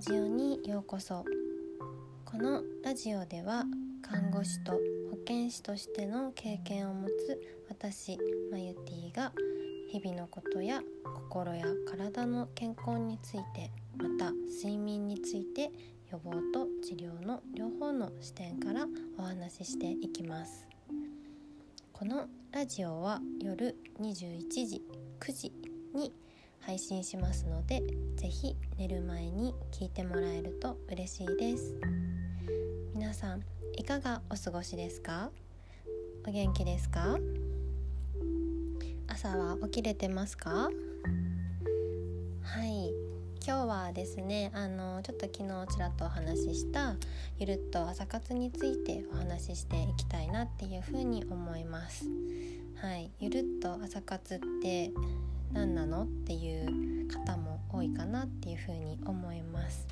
ジオにようこそ。このラジオでは看護師と保健師としての経験を持つ私マユティが日々のことや心や体の健康についてまた睡眠について予防と治療の両方の視点からお話ししていきます。このラジオは夜21時9時に配信しますので是非寝る前に聞いてもらえると嬉しいです。皆さんいかがお過ごしですか？お元気ですか？朝は起きれてますか？はい。今日はですねあのちょっと昨日ちらっとお話ししたゆるっと朝活についてお話ししていきたいなっていうふうに思います。はい。ゆるっと朝活って何なの？っていう方も多いかなっていうふうに思います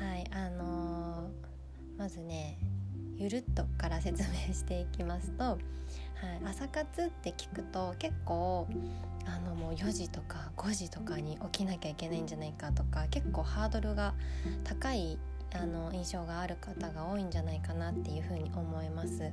はいあのー、まずねゆるっとから説明していきますと、はい、朝活って聞くと結構あのもう4時とか5時とかに起きなきゃいけないんじゃないかとか結構ハードルが高いあの印象がある方が多いんじゃないかなっていうふうに思います。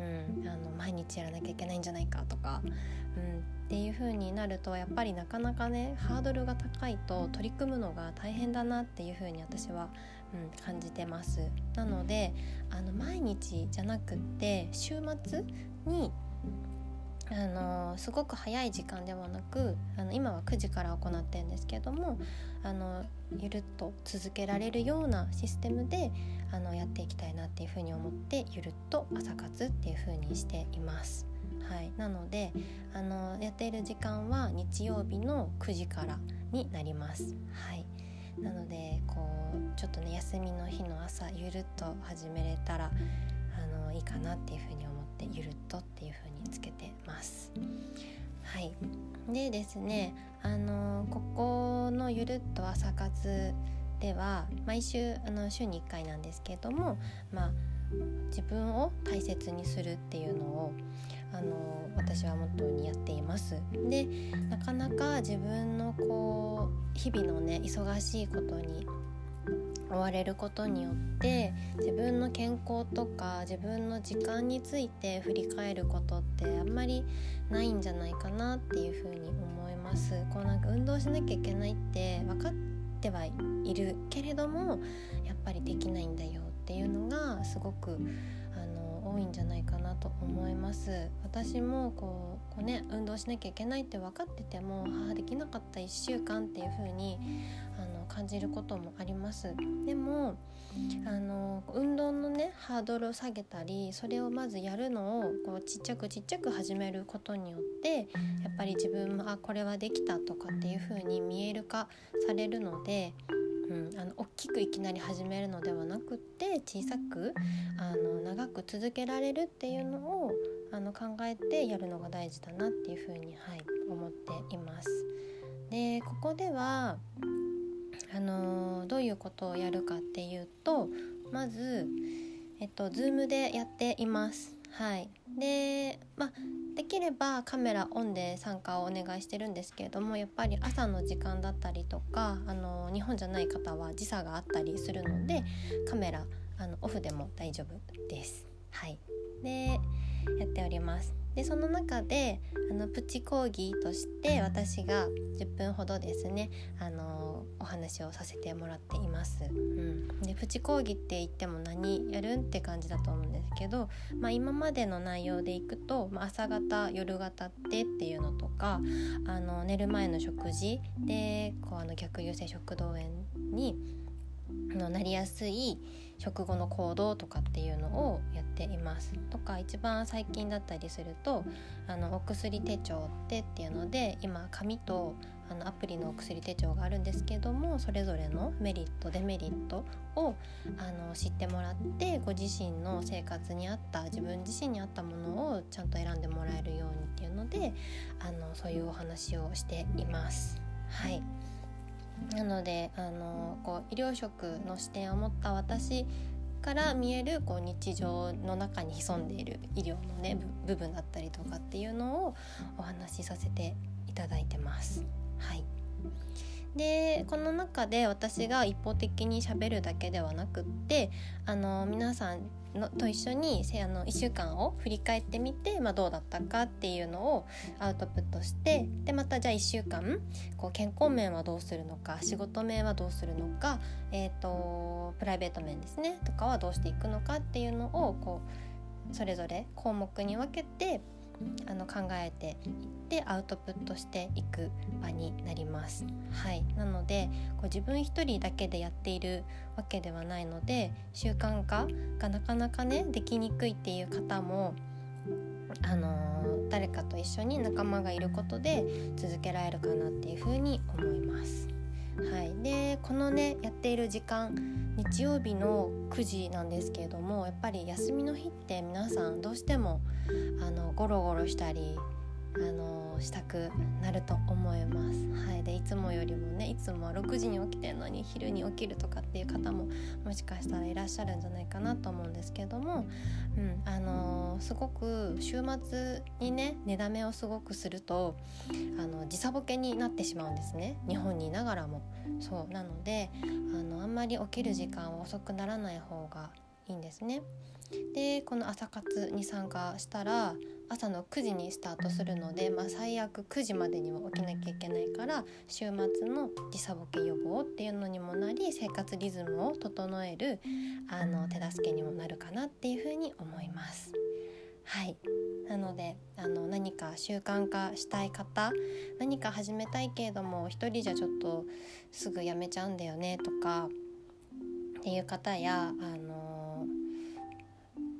うん、あの毎日やらなきゃいけないんじゃないかとか、うん、っていう風になるとやっぱりなかなかねハードルが高いと取り組むのが大変だなっていう風に私は、うん、感じてます。なのであの毎日じゃなくって週末にあのすごく早い時間ではなくあの今は9時から行ってるんですけどもあのゆるっと続けられるようなシステムであのやっていきたいなっていうふうに思ってゆるっと朝活っていうふうにしています。はい、なのであのやっている時間は日曜日の9時からになります。はいなのでこうちょっとね休みの日の朝ゆるっと始めれたらあのいいかなっていうふうに思ってゆるっとっていうふうにつけてます。はいでですねあのここのゆるっと朝活では毎週あの週に1回なんですけれども、まあ、自分を大切にするっていうのをあの私はモットーにやっていますでなかなか自分のこう日々のね忙しいことに追われることによって自分の健康とか自分の時間について振り返ることってあんまりないんじゃないかなっていうふうに思います。こうなんか運動しなきゃいけないって分かってはいるけれどもやっぱりできないんだよっていうのがすごくあの多いんじゃないかなと思います。私もこうこうね運動しなきゃいけないって分かっててもあできなかった1週間っていう風にあ感じることもありますでもあの運動のねハードルを下げたりそれをまずやるのをこうちっちゃくちっちゃく始めることによってやっぱり自分もあこれはできたとかっていう風に見える化されるのでうん、あの大きくいきなり始めるのではなくって小さくあの長く続けられるっていうのをあの考えてやるのが大事だなっていうふうに、はい、思っています。でここではどういうことをやるかっていうとまず、えっと、Zoom でやっています。はい、で、まあ、できればカメラオンで参加をお願いしてるんですけれどもやっぱり朝の時間だったりとかあの日本じゃない方は時差があったりするのでカメラあのオフでも大丈夫です。はい、でやっております。でその中であのプチ講義として私が10分ほどですねあのお話をさせてもらっています。うん、でプチ講義って言っても何やるんって感じだと思うんですけど、まあ、今までの内容でいくと、まあ、朝方夜型ってっていうのとかあの寝る前の食事でこうあの逆流性食道炎にのなりやすい食後の行動とかっていうのをやっていますとか一番最近だったりするとあのお薬手帳ってっていうので今紙とあのアプリのお薬手帳があるんですけどもそれぞれのメリットデメリットをあの知ってもらってご自身の生活に合った自分自身に合ったものをちゃんと選んでもらえるようにっていうのであのそういうお話をしています。はいなのであのこう医療職の視点を持った私から見えるこう日常の中に潜んでいる医療のね部分だったりとかっていうのをお話しさせていただいてます。でこの中で私が一方的にしゃべるだけではなくってあの皆さんのと一緒にせあの1週間を振り返ってみて、まあ、どうだったかっていうのをアウトプットしてでまたじゃあ1週間こう健康面はどうするのか仕事面はどうするのか、えーと、プライベート面ですねとかはどうしていくのかっていうのをこうそれぞれ項目に分けてあの考えていってアウトプットしていく場になります。はい、なのでこう自分一人だけでやっているわけではないので習慣化がなかなかねできにくいっていう方もあのー、誰かと一緒に仲間がいることで続けられるかなっていうふうに思います。はい、でこのねやっている時間日曜日の9時なんですけれどもやっぱり休みの日って皆さんどうしてもあのゴロゴロしたりあのしたくなると思います。はい、でいつもよりもねいつも6時に起きてるのに昼に起きるとかっていう方ももしかしたらいらっしゃるんじゃないかなと思うんですけども、うんあのすごく週末にね寝だめをすごくするとあの時差ボケになってしまうんですね日本にいながらも。そうなのであのあんまり起きる時間は遅くならない方がいいんですね。でこの朝活に参加したら朝の9時にスタートするので、まあ、最悪9時までには起きなきゃいけないから週末の時差ボケ予防っていうのにもなり生活リズムを整えるあの手助けにもなるかなっていうふうに思います。はいなのであの何か習慣化したい方何か始めたいけれども一人じゃちょっとすぐやめちゃうんだよねとかっていう方やあの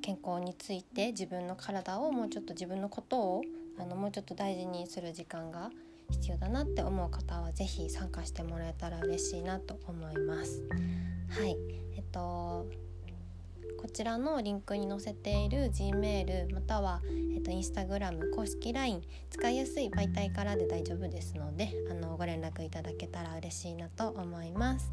健康について自分の体をもうちょっと自分のことをあのもうちょっと大事にする時間が必要だなって思う方は是非参加してもらえたら嬉しいなと思います。はいえっとこちらのリンクに載せている Gmail または、えっと、Instagram 公式 LINE 使いやすい媒体からで大丈夫ですのであのご連絡いただけたら嬉しいなと思います。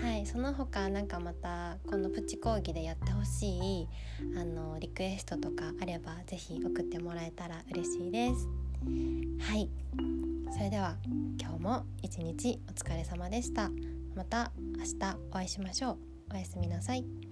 はい、その他なんかまたこのプチ講義でやってほしいあのリクエストとかあれば是非送ってもらえたら嬉しいです。はいそれでは今日も一日お疲れ様でしたまた明日お会いしましょうおやすみなさい